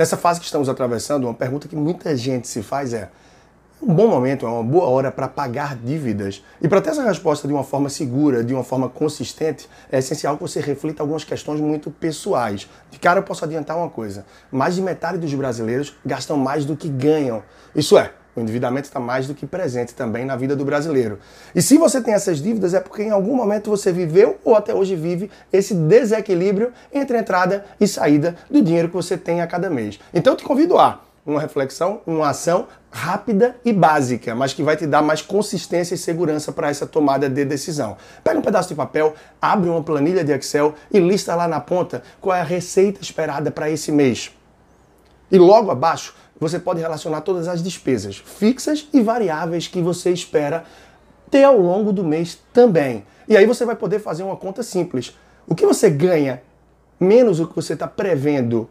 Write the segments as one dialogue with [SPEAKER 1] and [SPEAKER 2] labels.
[SPEAKER 1] Nessa fase que estamos atravessando, uma pergunta que muita gente se faz é: um bom momento, é uma boa hora para pagar dívidas. E para ter essa resposta de uma forma segura, de uma forma consistente, é essencial que você reflita algumas questões muito pessoais. De cara, eu posso adiantar uma coisa: mais de metade dos brasileiros gastam mais do que ganham. Isso é, o endividamento está mais do que presente também na vida do brasileiro. E se você tem essas dívidas, é porque em algum momento você viveu ou até hoje vive esse desequilíbrio entre entrada e saída do dinheiro que você tem a cada mês. Então eu te convido a uma reflexão, uma ação rápida e básica, mas que vai te dar mais consistência e segurança para essa tomada de decisão. Pega um pedaço de papel, abre uma planilha de Excel e lista lá na ponta qual é a receita esperada para esse mês. E logo abaixo, você pode relacionar todas as despesas fixas e variáveis que você espera ter ao longo do mês também. E aí você vai poder fazer uma conta simples. O que você ganha menos o que você está prevendo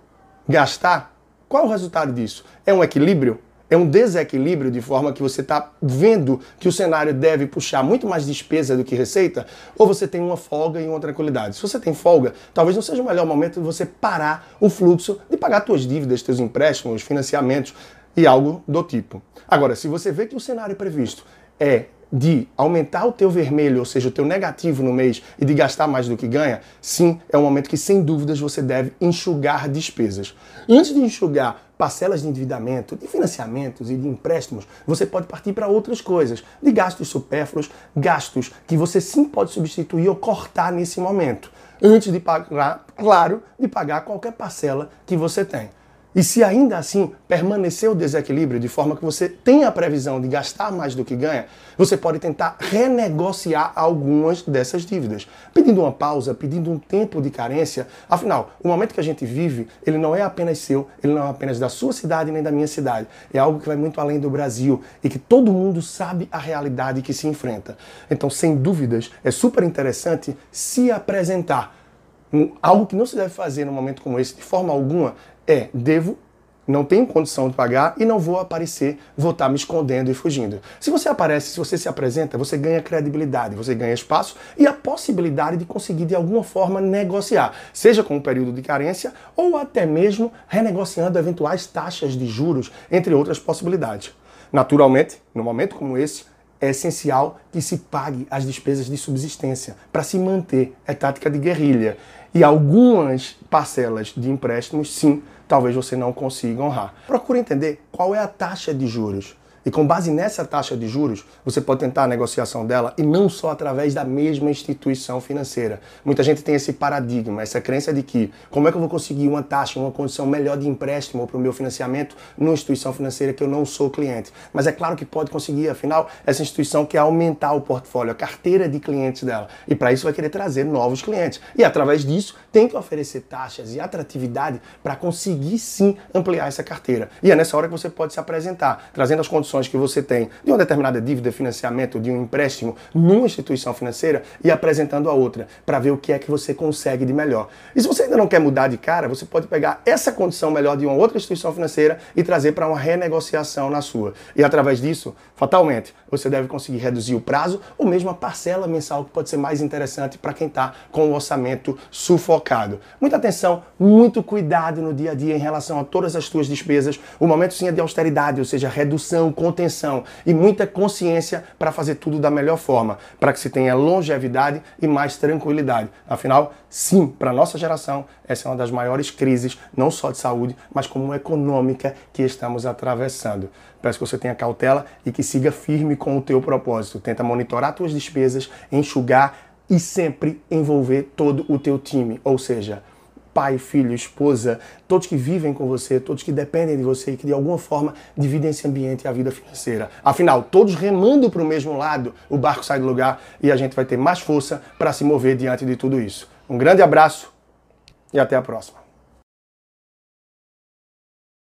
[SPEAKER 1] gastar qual o resultado disso? É um equilíbrio? É um desequilíbrio de forma que você está vendo que o cenário deve puxar muito mais despesa do que receita? Ou você tem uma folga e uma tranquilidade? Se você tem folga, talvez não seja o melhor momento de você parar o fluxo de pagar suas dívidas, seus empréstimos, financiamentos e algo do tipo. Agora, se você vê que o cenário previsto é de aumentar o teu vermelho, ou seja, o teu negativo no mês e de gastar mais do que ganha, sim, é um momento que sem dúvidas você deve enxugar despesas. Antes de enxugar parcelas de endividamento, de financiamentos e de empréstimos, você pode partir para outras coisas, de gastos supérfluos, gastos que você sim pode substituir ou cortar nesse momento, antes de pagar, claro, de pagar qualquer parcela que você tem. E se ainda assim permanecer o desequilíbrio de forma que você tem a previsão de gastar mais do que ganha, você pode tentar renegociar algumas dessas dívidas, pedindo uma pausa, pedindo um tempo de carência. Afinal, o momento que a gente vive, ele não é apenas seu, ele não é apenas da sua cidade nem da minha cidade. É algo que vai muito além do Brasil e que todo mundo sabe a realidade que se enfrenta. Então, sem dúvidas, é super interessante se apresentar. Algo que não se deve fazer num momento como esse, de forma alguma, é devo, não tenho condição de pagar e não vou aparecer, vou estar me escondendo e fugindo. Se você aparece, se você se apresenta, você ganha credibilidade, você ganha espaço e a possibilidade de conseguir de alguma forma negociar, seja com um período de carência ou até mesmo renegociando eventuais taxas de juros, entre outras possibilidades. Naturalmente, no momento como esse, é essencial que se pague as despesas de subsistência para se manter. É tática de guerrilha. E algumas parcelas de empréstimos, sim, talvez você não consiga honrar. Procure entender qual é a taxa de juros. E com base nessa taxa de juros, você pode tentar a negociação dela e não só através da mesma instituição financeira. Muita gente tem esse paradigma, essa crença de que como é que eu vou conseguir uma taxa, uma condição melhor de empréstimo para o meu financiamento numa instituição financeira que eu não sou cliente. Mas é claro que pode conseguir, afinal, essa instituição quer aumentar o portfólio, a carteira de clientes dela. E para isso vai querer trazer novos clientes. E através disso, tem que oferecer taxas e atratividade para conseguir sim ampliar essa carteira. E é nessa hora que você pode se apresentar, trazendo as condições que você tem de uma determinada dívida, financiamento, de um empréstimo numa instituição financeira e apresentando a outra para ver o que é que você consegue de melhor. E se você ainda não quer mudar de cara, você pode pegar essa condição melhor de uma outra instituição financeira e trazer para uma renegociação na sua. E através disso, fatalmente, você deve conseguir reduzir o prazo ou mesmo a parcela mensal que pode ser mais interessante para quem está com o orçamento sufocado. Muita atenção, muito cuidado no dia a dia em relação a todas as suas despesas. O momento sim é de austeridade, ou seja, redução, contenção e muita consciência para fazer tudo da melhor forma, para que se tenha longevidade e mais tranquilidade. Afinal, sim, para nossa geração, essa é uma das maiores crises, não só de saúde, mas como econômica que estamos atravessando. Peço que você tenha cautela e que siga firme com o teu propósito. Tenta monitorar tuas despesas, enxugar e sempre envolver todo o teu time, ou seja, pai, filho, esposa, todos que vivem com você, todos que dependem de você e que de alguma forma dividem esse ambiente e a vida financeira. Afinal, todos remando para o mesmo lado, o barco sai do lugar e a gente vai ter mais força para se mover diante de tudo isso. Um grande abraço e até a próxima.